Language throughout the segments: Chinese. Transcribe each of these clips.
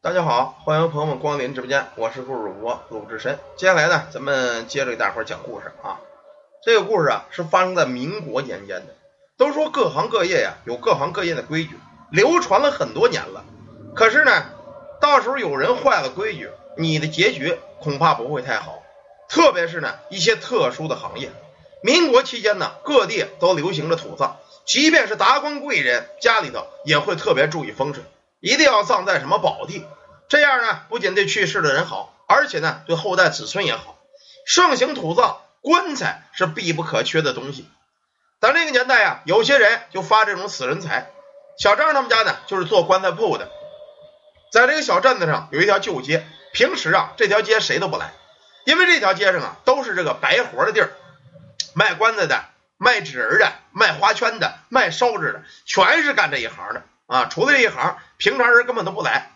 大家好，欢迎朋友们光临直播间，我是故事主播鲁智深。接下来呢，咱们接着给大伙儿讲故事啊。这个故事啊是发生在民国年间的。都说各行各业呀有各行各业的规矩，流传了很多年了。可是呢，到时候有人坏了规矩，你的结局恐怕不会太好。特别是呢一些特殊的行业。民国期间呢，各地都流行着土葬，即便是达官贵人家里头也会特别注意风水，一定要葬在什么宝地。这样呢，不仅对去世的人好，而且呢对后代子孙也好。盛行土葬，棺材是必不可缺的东西。咱这个年代呀，有些人就发这种死人财。小张他们家呢，就是做棺材铺的。在这个小镇子上有一条旧街，平时啊，这条街谁都不来，因为这条街上啊，都是这个白活的地儿，卖棺材的、卖纸人的、卖花圈的、卖烧纸的，全是干这一行的啊。除了这一行，平常人根本都不来。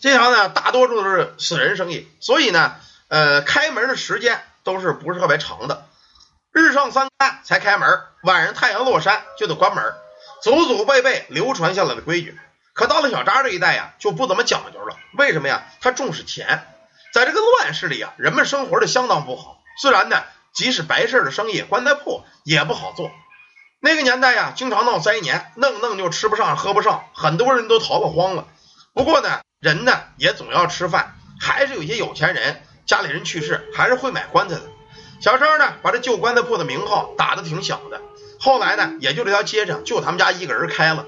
这行呢，大多数都是死人生意，所以呢，呃，开门的时间都是不是特别长的。日上三竿才开门，晚上太阳落山就得关门，祖祖辈辈流传下来的规矩。可到了小扎这一代呀，就不怎么讲究了。为什么呀？他重视钱，在这个乱世里啊，人们生活的相当不好。自然呢，即使白事的生意，棺材铺也不好做。那个年代呀，经常闹灾年，弄弄就吃不上喝不上，很多人都逃了荒了。不过呢，人呢也总要吃饭，还是有些有钱人家里人去世，还是会买棺材的。小张呢，把这旧棺材铺的名号打得挺响的。后来呢，也就这条街上就他们家一个人开了。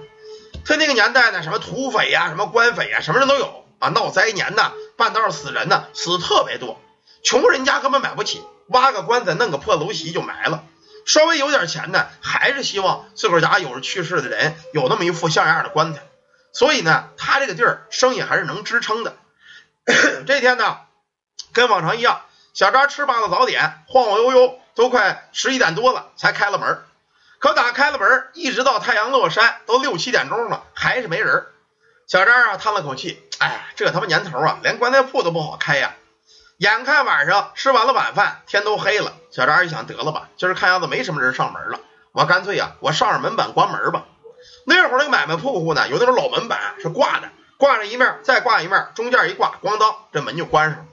在那个年代呢，什么土匪呀，什么官匪呀，什么人都有啊。闹灾年呐，半道死人呐，死特别多。穷人家根本买不起，挖个棺材，弄个破楼席就埋了。稍微有点钱呢，还是希望自个儿家有着去世的人有那么一副像样的棺材。所以呢，他这个地儿生意还是能支撑的。这天呢，跟往常一样，小张吃罢了早点，晃晃悠悠，都快十一点多了，才开了门。可打开了门，一直到太阳落山，都六七点钟了，还是没人。小张啊，叹了口气，哎，这他妈年头啊，连棺材铺都不好开呀。眼看晚上吃完了晚饭，天都黑了，小张一想，得了吧，今儿看样子没什么人上门了，我干脆呀，我上上门板关门吧。那会儿那个买卖铺户呢，有那种老门板是挂的，挂上一面，再挂一面，中间一挂，咣当，这门就关上了。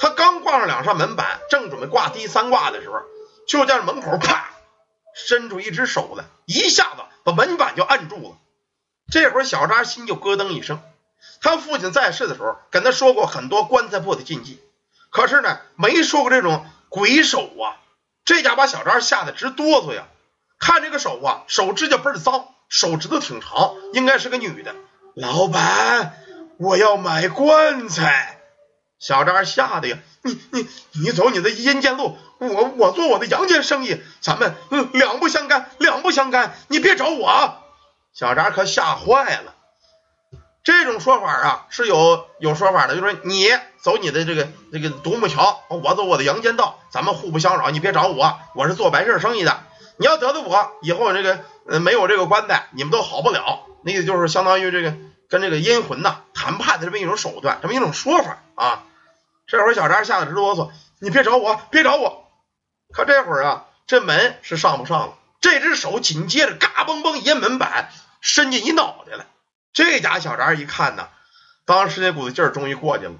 他刚挂上两扇门板，正准备挂第三挂的时候，就见门口啪。伸出一只手来，一下子把门板就按住了。这会儿小张心就咯噔一声。他父亲在世的时候跟他说过很多棺材铺的禁忌，可是呢，没说过这种鬼手啊。这家把小张吓得直哆嗦呀！看这个手啊，手指甲倍儿脏，手指头挺长，应该是个女的。老板，我要买棺材。小张吓得呀，你你你走你的阴间路。我我做我的阳间生意，咱们嗯两不相干，两不相干，你别找我啊。小张可吓坏了。这种说法啊是有有说法的，就是说你走你的这个这个独木桥，我走我的阳间道，咱们互不相扰，你别找我，我是做白事生意的。你要得罪我，以后这个呃没有这个棺材，你们都好不了。那个就是相当于这个跟这个阴魂呐谈判的这么一种手段，这么一种说法啊。这会儿小张吓得直哆嗦，你别找我，别找我。可这会儿啊，这门是上不上了。这只手紧接着嘎嘣嘣一门板，伸进一脑袋来。这家小张一看呢，当时那股子劲儿终于过去了。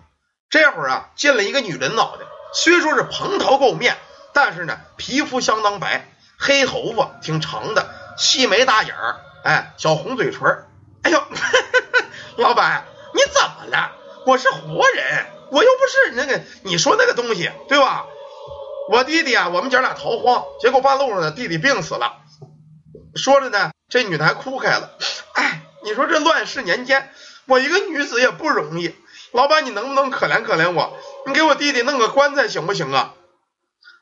这会儿啊，进了一个女人脑袋，虽说是蓬头垢面，但是呢，皮肤相当白，黑头发挺长的，细眉大眼儿，哎，小红嘴唇。哎呦，老板，你怎么了？我是活人，我又不是那个你说那个东西，对吧？我弟弟啊，我们姐俩逃荒，结果半路上呢，弟弟病死了。说着呢，这女的还哭开了。哎，你说这乱世年间，我一个女子也不容易。老板，你能不能可怜可怜我？你给我弟弟弄个棺材行不行啊？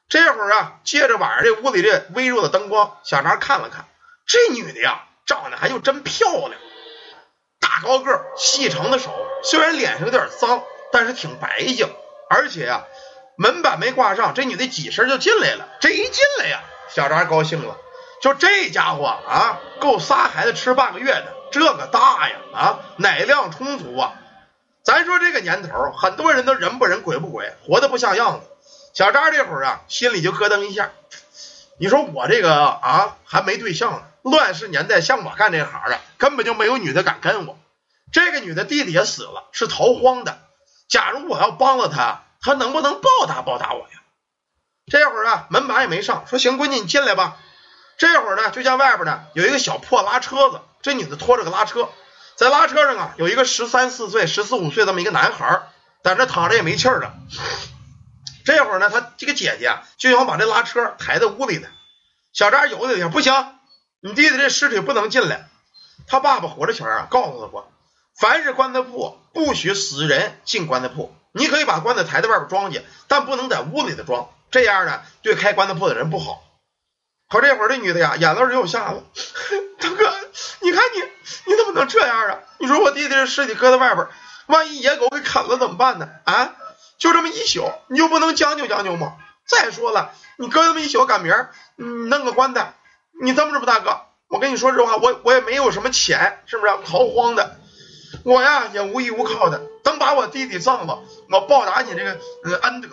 这会儿啊，借着晚上这屋里这微弱的灯光，小张看了看，这女的呀，长得还就真漂亮，大高个，细长的手，虽然脸上有点脏，但是挺白净，而且呀。门板没挂上，这女的几声就进来了。这一进来呀，小张高兴了。就这家伙啊，够仨孩子吃半个月的，这个大呀啊，奶量充足啊。咱说这个年头，很多人都人不人鬼不鬼，活得不像样子。小张这会儿啊，心里就咯噔一下。你说我这个啊，还没对象呢。乱世年代，像我干这行的，根本就没有女的敢跟我。这个女的弟弟也死了，是逃荒的。假如我要帮了他，他能不能报答报答我呀？这会儿啊，门把也没上，说行，闺女你进来吧。这会儿呢，就见外边呢有一个小破拉车子，这女的拖着个拉车，在拉车上啊有一个十三四岁、十四五岁这么一个男孩，在这躺着也没气儿了。这会儿呢，他这个姐姐就想把这拉车抬在屋里呢。小张有的想不行，你弟弟这尸体不能进来。他爸爸活着前啊，告诉他过，凡是棺材铺不许死人进棺材铺。你可以把棺材抬在外边装去，但不能在屋里头装，这样呢对开棺材铺的人不好。可这会儿这女的呀，眼泪又下了。大哥，你看你你怎么能这样啊？你说我弟弟这尸体搁在外边，万一野狗给啃了怎么办呢？啊？就这么一宿，你就不能将就将就吗？再说了，你搁这么一宿，赶明儿你弄个棺材，你这么着吧，大哥，我跟你说实话，我我也没有什么钱，是不是？逃荒的，我呀也无依无靠的。等把我弟弟葬了，我报答你这个恩德。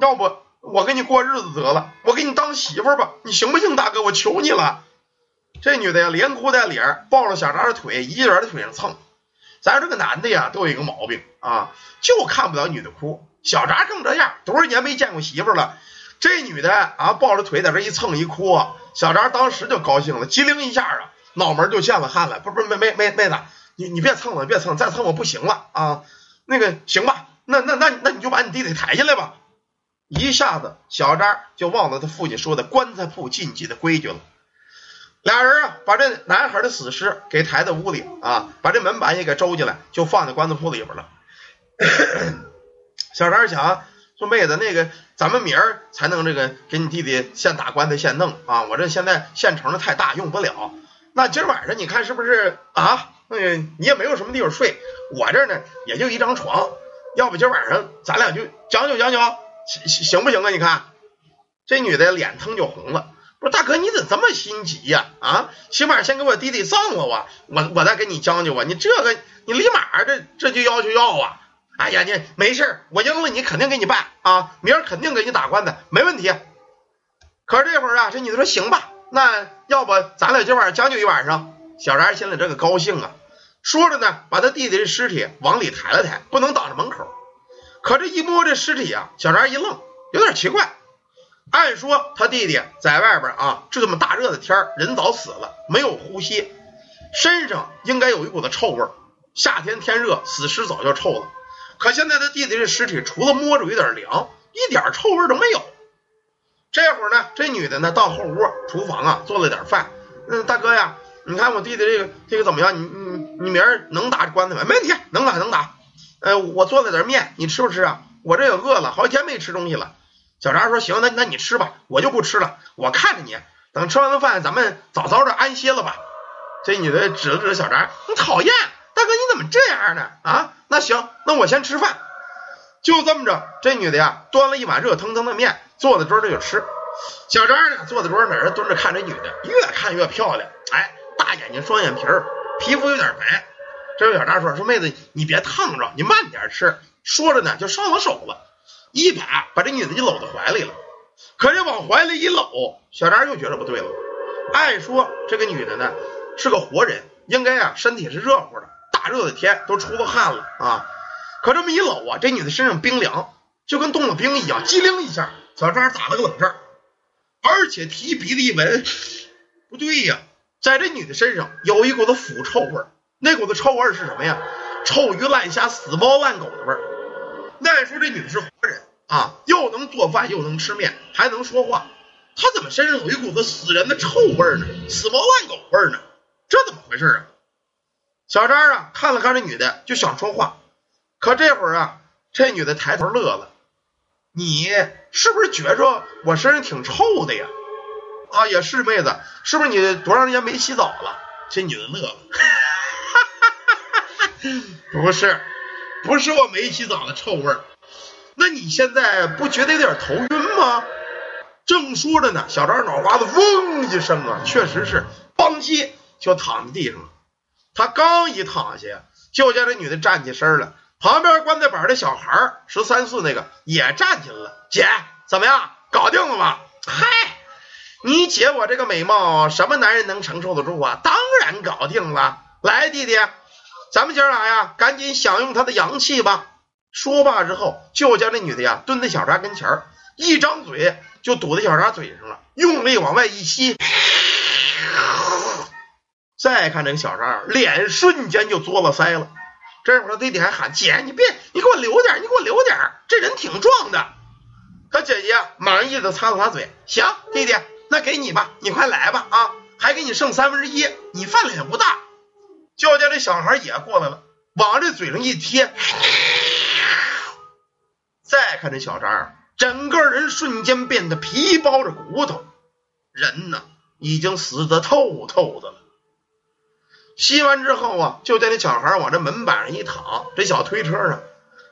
要不我跟你过日子得了，我给你当媳妇儿吧，你行不行，大哥？我求你了。这女的呀，连哭带脸，抱着小张的腿，一人的腿上蹭。咱这个男的呀，都有一个毛病啊，就看不了女的哭。小扎更这样，多少年没见过媳妇了，这女的啊抱着腿在这一蹭一哭，小扎当时就高兴了，机灵一下啊，脑门就见了汗了。不不妹妹妹妹子，你你别蹭了，别蹭，再蹭我不行了啊。那个行吧，那那那那你就把你弟弟抬下来吧。一下子小张就忘了他父亲说的棺材铺禁忌的规矩了。俩人啊把这男孩的死尸给抬到屋里啊，把这门板也给周进来，就放在棺材铺里边了。小张想说：“妹子，那个咱们明儿才能这个给你弟弟现打棺材现弄啊！我这现在现成的太大用不了。那今儿晚上你看是不是啊？那个你也没有什么地方睡，我这呢也就一张床，要不今儿晚上咱俩就将就将就，行行不行啊？你看这女的脸腾就红了，不是大哥你怎这么心急呀？啊，起码先给我弟弟葬了我，我我再跟你将就啊！你这个你立马这这就要求要啊！”哎呀，你没事我应了你肯定给你办啊，明儿肯定给你打棺材，没问题。可是这会儿啊，这女的说行吧，那要不咱俩今晚将就一晚上。小张心里这个高兴啊，说着呢，把他弟弟的尸体往里抬了抬，不能挡着门口。可这一摸这尸体啊，小张一愣，有点奇怪。按说他弟弟在外边啊，这么大热的天人早死了，没有呼吸，身上应该有一股子臭味。夏天天热，死尸早就臭了。可现在他弟弟这尸体，除了摸着有点凉，一点臭味都没有。这会儿呢，这女的呢到后屋厨房啊做了点饭。嗯，大哥呀，你看我弟弟这个这个怎么样？你你你明儿能打棺材没？没问题，能打能打。呃，我做了点面，你吃不吃啊？我这也饿了，好几天没吃东西了。小张说行，那那你吃吧，我就不吃了。我看着你，等吃完了饭，咱们早早的安歇了吧。这女的指了指小张，你讨厌。大哥，你怎么这样呢？啊，那行，那我先吃饭。就这么着，这女的呀，端了一碗热腾腾的面，坐在桌上就吃。小张呢，坐在桌上那儿蹲着看这女的，越看越漂亮。哎，大眼睛，双眼皮儿，皮肤有点白。这小张说：“说妹子，你别烫着，你慢点吃。”说着呢，就上了手了，一把把这女的就搂在怀里了。可这往怀里一搂，小张又觉得不对了。按说这个女的呢是个活人，应该啊身体是热乎的。大热的天都出了汗了啊！可这么一搂啊，这女的身上冰凉，就跟冻了冰一样，机灵一下，小张打了个冷战，而且提鼻子一闻，不对呀，在这女的身上有一股子腐臭味，那股子臭味儿是什么呀？臭鱼烂虾、死猫烂狗的味儿。那说这女的是活人啊，又能做饭，又能吃面，还能说话，她怎么身上有一股子死人的臭味儿呢？死猫烂狗味儿呢？这怎么回事啊？小张啊，看了看这女的，就想说话，可这会儿啊，这女的抬头乐了：“你是不是觉着我身上挺臭的呀？”啊，也是妹子，是不是你多长时间没洗澡了？这女的乐了：“！不是，不是我没洗澡的臭味儿。那你现在不觉得有点头晕吗？”正说着呢，小张脑瓜子嗡一声啊，确实是，邦叽就躺在地上了。他刚一躺下，就见这女的站起身了。旁边棺材板的小孩十三四那个也站起来了。姐，怎么样？搞定了吗？嗨，你姐我这个美貌，什么男人能承受得住啊？当然搞定了。来，弟弟，咱们姐俩呀，赶紧享用他的阳气吧。说罢之后，就将这女的呀蹲在小渣跟前儿，一张嘴就堵在小渣嘴上了，用力往外一吸。再看这个小渣，脸瞬间就作了腮了。这会儿他弟弟还喊：“姐，你别，你给我留点，你给我留点，这人挺壮的。”他姐姐满意的擦了擦嘴：“行，弟弟，那给你吧，你快来吧啊，还给你剩三分之一，你饭量也不大。”就见这小孩也过来了，往这嘴上一贴。再看这小张，整个人瞬间变得皮包着骨头，人呢已经死得透透的了。吸完之后啊，就见这小孩往这门板上一躺，这小推车上，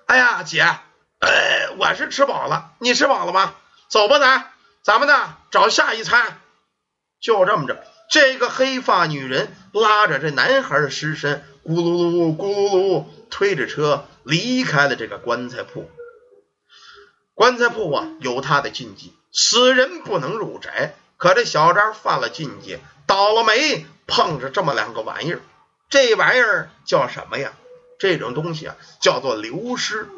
哎呀，姐，哎，我是吃饱了，你吃饱了吗？走吧，咱咱们呢找下一餐。就这么着，这个黑发女人拉着这男孩的尸身，咕噜噜咕噜噜推着车离开了这个棺材铺。棺材铺啊，有他的禁忌，死人不能入宅。可这小张犯了禁忌，倒了霉，碰着这么两个玩意儿。这玩意儿叫什么呀？这种东西啊，叫做流尸。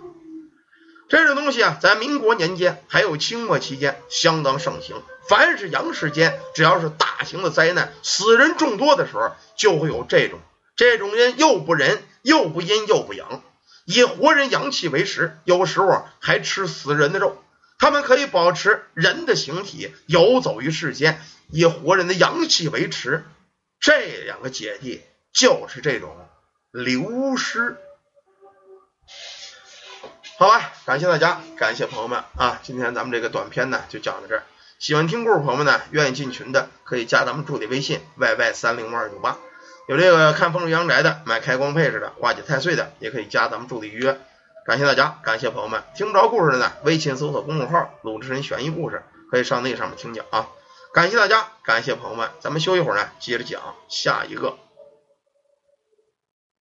这种东西啊，在民国年间还有清末期间相当盛行。凡是阳世间，只要是大型的灾难，死人众多的时候，就会有这种。这种人又不仁，又不阴，又不阳。以活人阳气为食，有时候还吃死人的肉。他们可以保持人的形体，游走于世间，以活人的阳气为食。这两个姐弟就是这种流失。好吧，感谢大家，感谢朋友们啊！今天咱们这个短片呢，就讲到这儿。喜欢听故事朋友们呢，愿意进群的可以加咱们助理微信 yy 三零五二九八。有这个看风水阳宅的，买开光配饰的，化解太岁的，也可以加咱们助理预约。感谢大家，感谢朋友们。听不着故事的呢，微信搜索公众号“鲁智深悬疑故事”，可以上那上面听讲啊。感谢大家，感谢朋友们，咱们休一会儿呢，接着讲下一个。